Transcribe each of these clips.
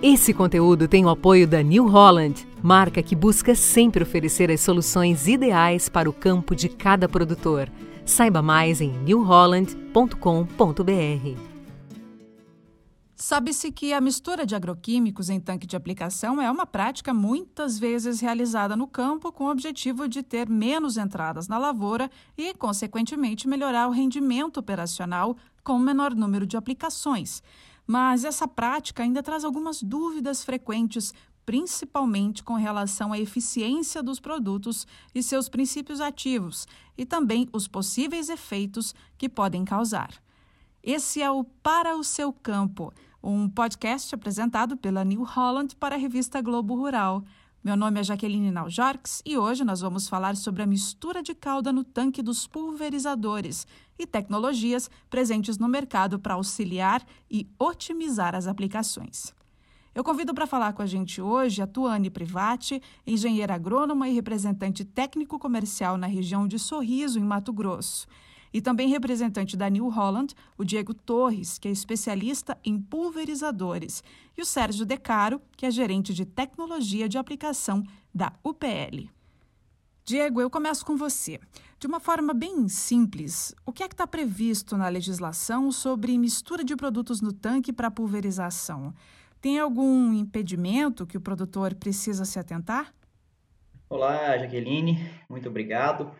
Esse conteúdo tem o apoio da New Holland, marca que busca sempre oferecer as soluções ideais para o campo de cada produtor. Saiba mais em newholland.com.br. Sabe-se que a mistura de agroquímicos em tanque de aplicação é uma prática muitas vezes realizada no campo com o objetivo de ter menos entradas na lavoura e, consequentemente, melhorar o rendimento operacional com menor número de aplicações. Mas essa prática ainda traz algumas dúvidas frequentes, principalmente com relação à eficiência dos produtos e seus princípios ativos, e também os possíveis efeitos que podem causar. Esse é o Para o Seu Campo um podcast apresentado pela New Holland para a revista Globo Rural. Meu nome é Jaqueline Naujorks e hoje nós vamos falar sobre a mistura de calda no tanque dos pulverizadores e tecnologias presentes no mercado para auxiliar e otimizar as aplicações. Eu convido para falar com a gente hoje a Tuane Privati, engenheira agrônoma e representante técnico comercial na região de Sorriso, em Mato Grosso. E também representante da New Holland, o Diego Torres, que é especialista em pulverizadores, e o Sérgio Decaro, que é gerente de tecnologia de aplicação da UPL. Diego, eu começo com você. De uma forma bem simples, o que é que está previsto na legislação sobre mistura de produtos no tanque para pulverização? Tem algum impedimento que o produtor precisa se atentar? Olá, Jaqueline, muito obrigado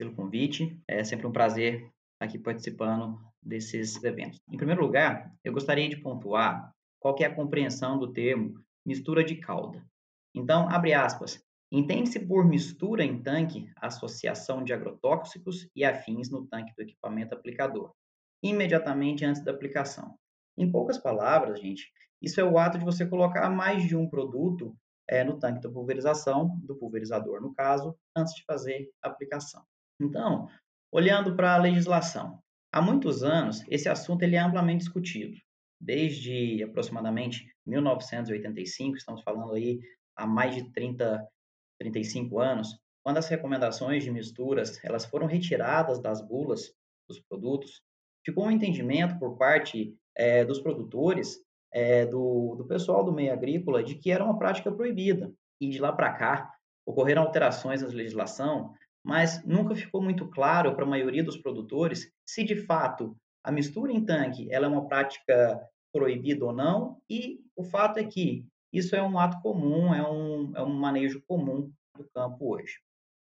pelo convite. É sempre um prazer estar aqui participando desses eventos. Em primeiro lugar, eu gostaria de pontuar qual é a compreensão do termo mistura de calda. Então, abre aspas, entende-se por mistura em tanque a associação de agrotóxicos e afins no tanque do equipamento aplicador, imediatamente antes da aplicação. Em poucas palavras, gente, isso é o ato de você colocar mais de um produto é, no tanque da pulverização, do pulverizador no caso, antes de fazer a aplicação. Então, olhando para a legislação, há muitos anos esse assunto ele é amplamente discutido. Desde aproximadamente 1985, estamos falando aí há mais de 30, 35 anos, quando as recomendações de misturas elas foram retiradas das bulas dos produtos, ficou um entendimento por parte é, dos produtores, é, do, do pessoal do meio agrícola, de que era uma prática proibida. E de lá para cá, ocorreram alterações na legislação mas nunca ficou muito claro para a maioria dos produtores se de fato a mistura em tanque ela é uma prática proibida ou não, e o fato é que isso é um ato comum, é um, é um manejo comum do campo hoje.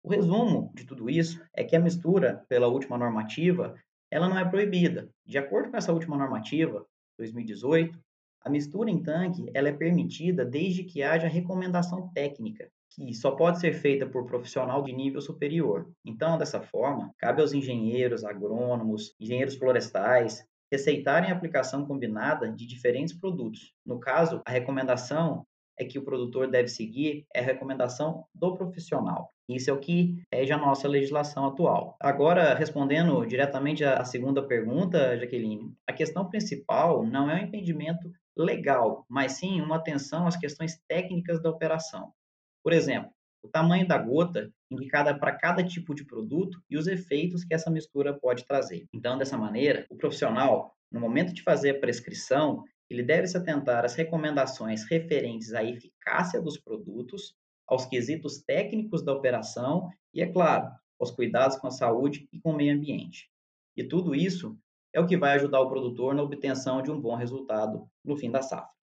O resumo de tudo isso é que a mistura, pela última normativa, ela não é proibida. De acordo com essa última normativa, 2018, a mistura em tanque ela é permitida desde que haja recomendação técnica, que só pode ser feita por profissional de nível superior. Então, dessa forma, cabe aos engenheiros, agrônomos, engenheiros florestais receitarem a aplicação combinada de diferentes produtos. No caso, a recomendação é que o produtor deve seguir é a recomendação do profissional. Isso é o que rege a nossa legislação atual. Agora, respondendo diretamente à segunda pergunta, Jaqueline, a questão principal não é o impedimento legal, mas sim uma atenção às questões técnicas da operação. Por exemplo, o tamanho da gota indicada para cada tipo de produto e os efeitos que essa mistura pode trazer. Então, dessa maneira, o profissional, no momento de fazer a prescrição, ele deve se atentar às recomendações referentes à eficácia dos produtos, aos quesitos técnicos da operação e, é claro, aos cuidados com a saúde e com o meio ambiente. E tudo isso é o que vai ajudar o produtor na obtenção de um bom resultado no fim da safra.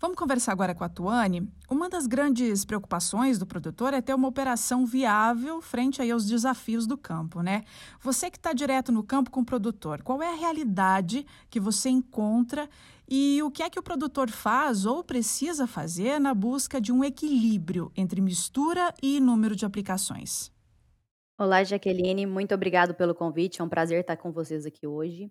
Vamos conversar agora com a Tuane. Uma das grandes preocupações do produtor é ter uma operação viável frente aí aos desafios do campo, né? Você que está direto no campo com o produtor, qual é a realidade que você encontra e o que é que o produtor faz ou precisa fazer na busca de um equilíbrio entre mistura e número de aplicações? Olá, Jaqueline, muito obrigado pelo convite. É um prazer estar com vocês aqui hoje.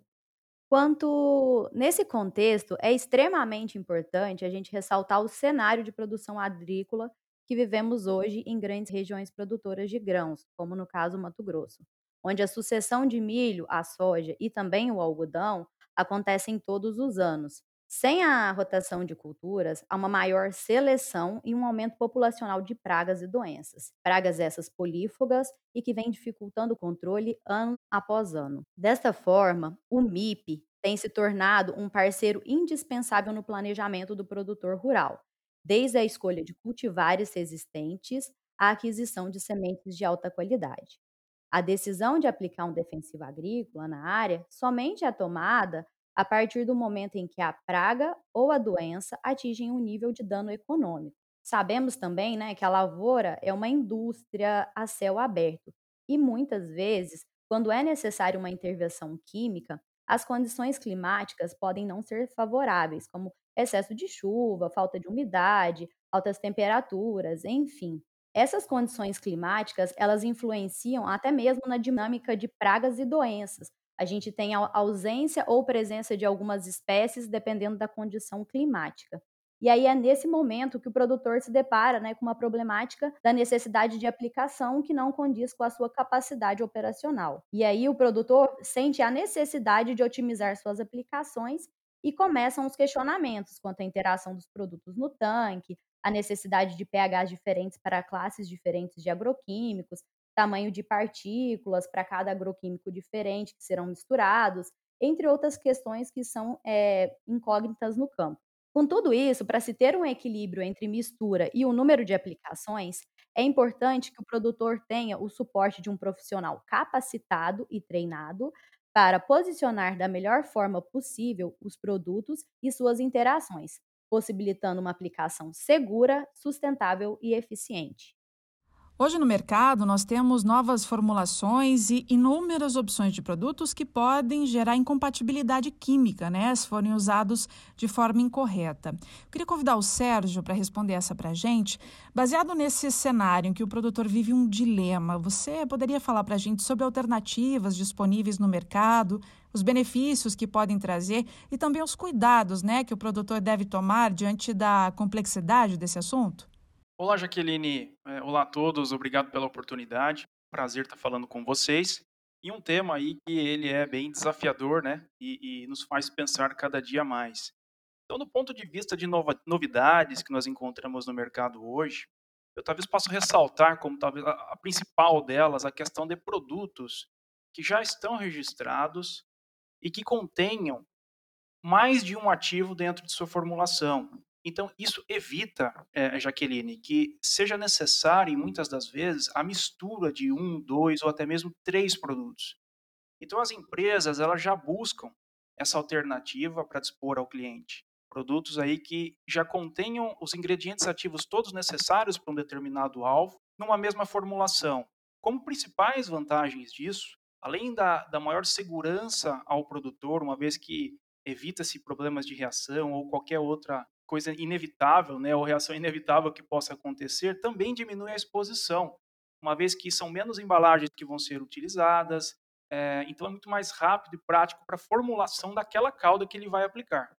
Quanto nesse contexto, é extremamente importante a gente ressaltar o cenário de produção agrícola que vivemos hoje em grandes regiões produtoras de grãos, como no caso Mato Grosso, onde a sucessão de milho, a soja e também o algodão acontecem todos os anos. Sem a rotação de culturas, há uma maior seleção e um aumento populacional de pragas e doenças. Pragas essas polífagas e que vêm dificultando o controle ano após ano. Desta forma, o MIP tem se tornado um parceiro indispensável no planejamento do produtor rural, desde a escolha de cultivares resistentes à aquisição de sementes de alta qualidade. A decisão de aplicar um defensivo agrícola na área somente é tomada a partir do momento em que a praga ou a doença atingem um nível de dano econômico. Sabemos também né, que a lavoura é uma indústria a céu aberto e muitas vezes, quando é necessária uma intervenção química, as condições climáticas podem não ser favoráveis, como excesso de chuva, falta de umidade, altas temperaturas, enfim. Essas condições climáticas, elas influenciam até mesmo na dinâmica de pragas e doenças. A gente tem a ausência ou presença de algumas espécies dependendo da condição climática. E aí é nesse momento que o produtor se depara né, com uma problemática da necessidade de aplicação que não condiz com a sua capacidade operacional. E aí o produtor sente a necessidade de otimizar suas aplicações e começam os questionamentos quanto à interação dos produtos no tanque, a necessidade de pHs diferentes para classes diferentes de agroquímicos, tamanho de partículas para cada agroquímico diferente que serão misturados, entre outras questões que são é, incógnitas no campo. Com tudo isso, para se ter um equilíbrio entre mistura e o número de aplicações, é importante que o produtor tenha o suporte de um profissional capacitado e treinado para posicionar da melhor forma possível os produtos e suas interações, possibilitando uma aplicação segura, sustentável e eficiente. Hoje no mercado nós temos novas formulações e inúmeras opções de produtos que podem gerar incompatibilidade química, né, se forem usados de forma incorreta. Eu queria convidar o Sérgio para responder essa para a gente. Baseado nesse cenário em que o produtor vive um dilema, você poderia falar para a gente sobre alternativas disponíveis no mercado, os benefícios que podem trazer e também os cuidados, né, que o produtor deve tomar diante da complexidade desse assunto? Olá, Jaqueline. É, olá a todos. Obrigado pela oportunidade. Prazer estar falando com vocês. E um tema aí que ele é bem desafiador, né? E, e nos faz pensar cada dia mais. Então, do ponto de vista de nova, novidades que nós encontramos no mercado hoje, eu talvez possa ressaltar como talvez a, a principal delas a questão de produtos que já estão registrados e que contenham mais de um ativo dentro de sua formulação. Então, isso evita, é, Jaqueline, que seja necessário, muitas das vezes, a mistura de um, dois ou até mesmo três produtos. Então, as empresas elas já buscam essa alternativa para dispor ao cliente. Produtos aí que já contenham os ingredientes ativos todos necessários para um determinado alvo, numa mesma formulação. Como principais vantagens disso, além da, da maior segurança ao produtor, uma vez que evita-se problemas de reação ou qualquer outra coisa inevitável, né, ou reação inevitável que possa acontecer, também diminui a exposição, uma vez que são menos embalagens que vão ser utilizadas, é, então é muito mais rápido e prático para a formulação daquela calda que ele vai aplicar.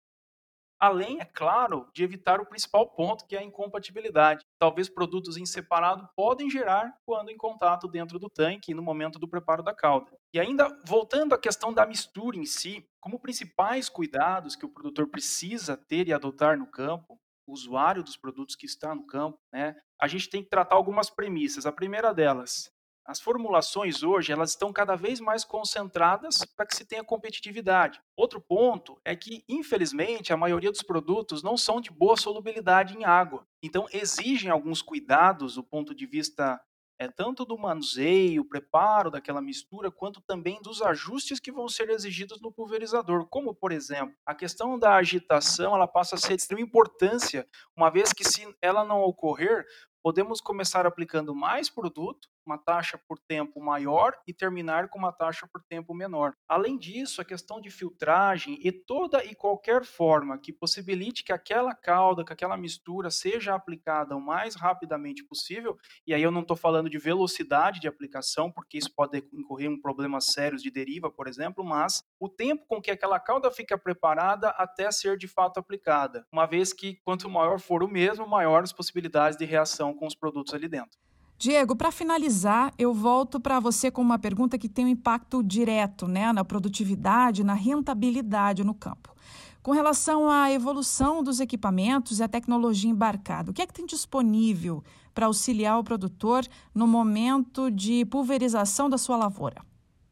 Além, é claro, de evitar o principal ponto, que é a incompatibilidade. Talvez produtos em separado podem gerar quando em contato dentro do tanque no momento do preparo da calda. E ainda voltando à questão da mistura em si, como principais cuidados que o produtor precisa ter e adotar no campo, o usuário dos produtos que está no campo, né, a gente tem que tratar algumas premissas. A primeira delas, as formulações hoje elas estão cada vez mais concentradas para que se tenha competitividade. Outro ponto é que, infelizmente, a maioria dos produtos não são de boa solubilidade em água. Então, exigem alguns cuidados do ponto de vista é, tanto do manuseio, preparo daquela mistura, quanto também dos ajustes que vão ser exigidos no pulverizador. Como, por exemplo, a questão da agitação ela passa a ser de extrema importância, uma vez que, se ela não ocorrer, podemos começar aplicando mais produto, uma taxa por tempo maior e terminar com uma taxa por tempo menor. Além disso, a questão de filtragem e toda e qualquer forma que possibilite que aquela calda, que aquela mistura seja aplicada o mais rapidamente possível, e aí eu não estou falando de velocidade de aplicação, porque isso pode incorrer em problemas sérios de deriva, por exemplo, mas o tempo com que aquela calda fica preparada até ser de fato aplicada, uma vez que quanto maior for o mesmo, maiores possibilidades de reação com os produtos ali dentro. Diego, para finalizar, eu volto para você com uma pergunta que tem um impacto direto né, na produtividade, na rentabilidade no campo. Com relação à evolução dos equipamentos e à tecnologia embarcada, o que é que tem disponível para auxiliar o produtor no momento de pulverização da sua lavoura?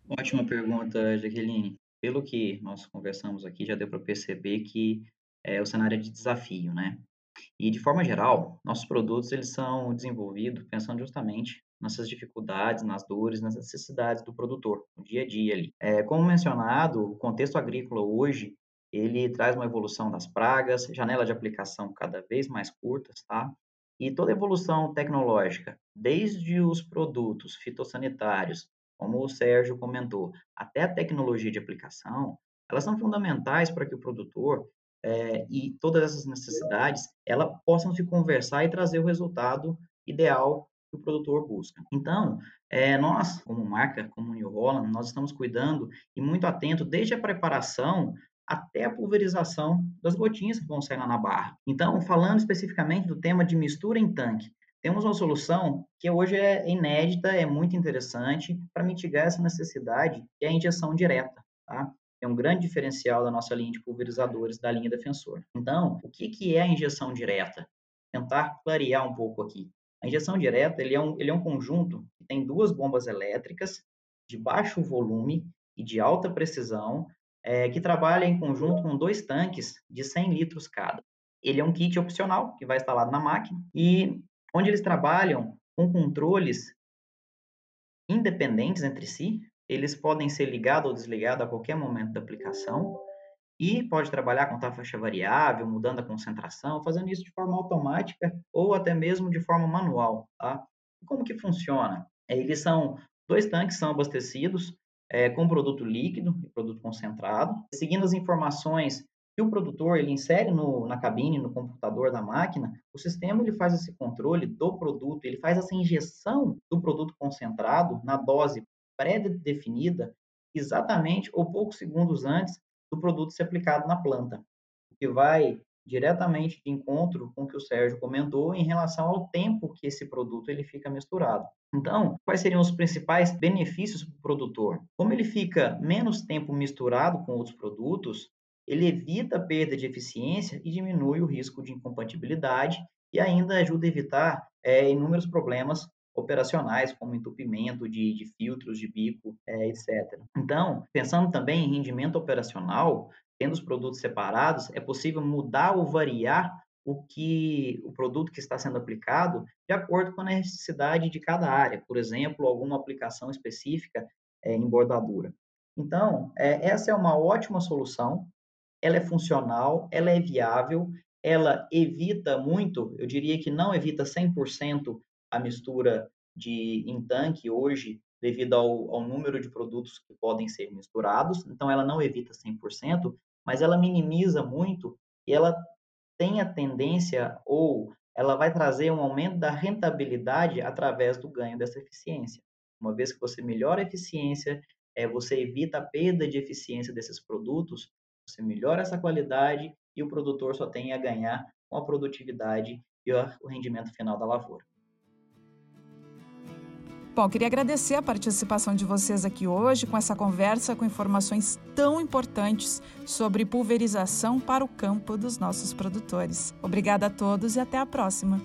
Ótima pergunta, Jaqueline. pelo que nós conversamos aqui, já deu para perceber que é, o cenário é de desafio, né? E de forma geral, nossos produtos eles são desenvolvidos pensando justamente nessas dificuldades, nas dores, nas necessidades do produtor, no dia a dia ali. É, como mencionado, o contexto agrícola hoje ele traz uma evolução das pragas, janela de aplicação cada vez mais curtas, tá? E toda evolução tecnológica, desde os produtos fitossanitários, como o Sérgio comentou, até a tecnologia de aplicação, elas são fundamentais para que o produtor é, e todas essas necessidades ela possam se conversar e trazer o resultado ideal que o produtor busca. Então, é, nós, como marca, como New Holland, nós estamos cuidando e muito atento desde a preparação até a pulverização das gotinhas que vão sair lá na barra. Então, falando especificamente do tema de mistura em tanque, temos uma solução que hoje é inédita, é muito interessante para mitigar essa necessidade, que é a injeção direta. Tá? É um grande diferencial da nossa linha de pulverizadores da linha defensor. Então, o que, que é a injeção direta? Tentar clarear um pouco aqui. A injeção direta ele é, um, ele é um conjunto que tem duas bombas elétricas de baixo volume e de alta precisão é, que trabalha em conjunto com dois tanques de 100 litros cada. Ele é um kit opcional que vai instalado na máquina e onde eles trabalham com controles independentes entre si. Eles podem ser ligados ou desligados a qualquer momento da aplicação e pode trabalhar com taxa variável, mudando a concentração, fazendo isso de forma automática ou até mesmo de forma manual. Tá? Como que funciona? É, eles são dois tanques são abastecidos é, com produto líquido e produto concentrado, seguindo as informações que o produtor ele insere no, na cabine, no computador da máquina, o sistema ele faz esse controle do produto, ele faz essa injeção do produto concentrado na dose pré-definida, exatamente ou poucos segundos antes do produto ser aplicado na planta, o que vai diretamente de encontro com o que o Sérgio comentou em relação ao tempo que esse produto ele fica misturado. Então, quais seriam os principais benefícios para o produtor? Como ele fica menos tempo misturado com outros produtos, ele evita a perda de eficiência e diminui o risco de incompatibilidade e ainda ajuda a evitar é, inúmeros problemas operacionais, como entupimento de, de filtros de bico, é, etc. Então, pensando também em rendimento operacional, tendo os produtos separados, é possível mudar ou variar o que o produto que está sendo aplicado de acordo com a necessidade de cada área, por exemplo, alguma aplicação específica é, em bordadura. Então, é, essa é uma ótima solução, ela é funcional, ela é viável, ela evita muito, eu diria que não evita 100% a mistura de em tanque hoje, devido ao, ao número de produtos que podem ser misturados, então ela não evita 100%, mas ela minimiza muito e ela tem a tendência ou ela vai trazer um aumento da rentabilidade através do ganho dessa eficiência. Uma vez que você melhora a eficiência, é, você evita a perda de eficiência desses produtos, você melhora essa qualidade e o produtor só tem a ganhar com a produtividade e o rendimento final da lavoura. Bom, queria agradecer a participação de vocês aqui hoje com essa conversa com informações tão importantes sobre pulverização para o campo dos nossos produtores. Obrigada a todos e até a próxima.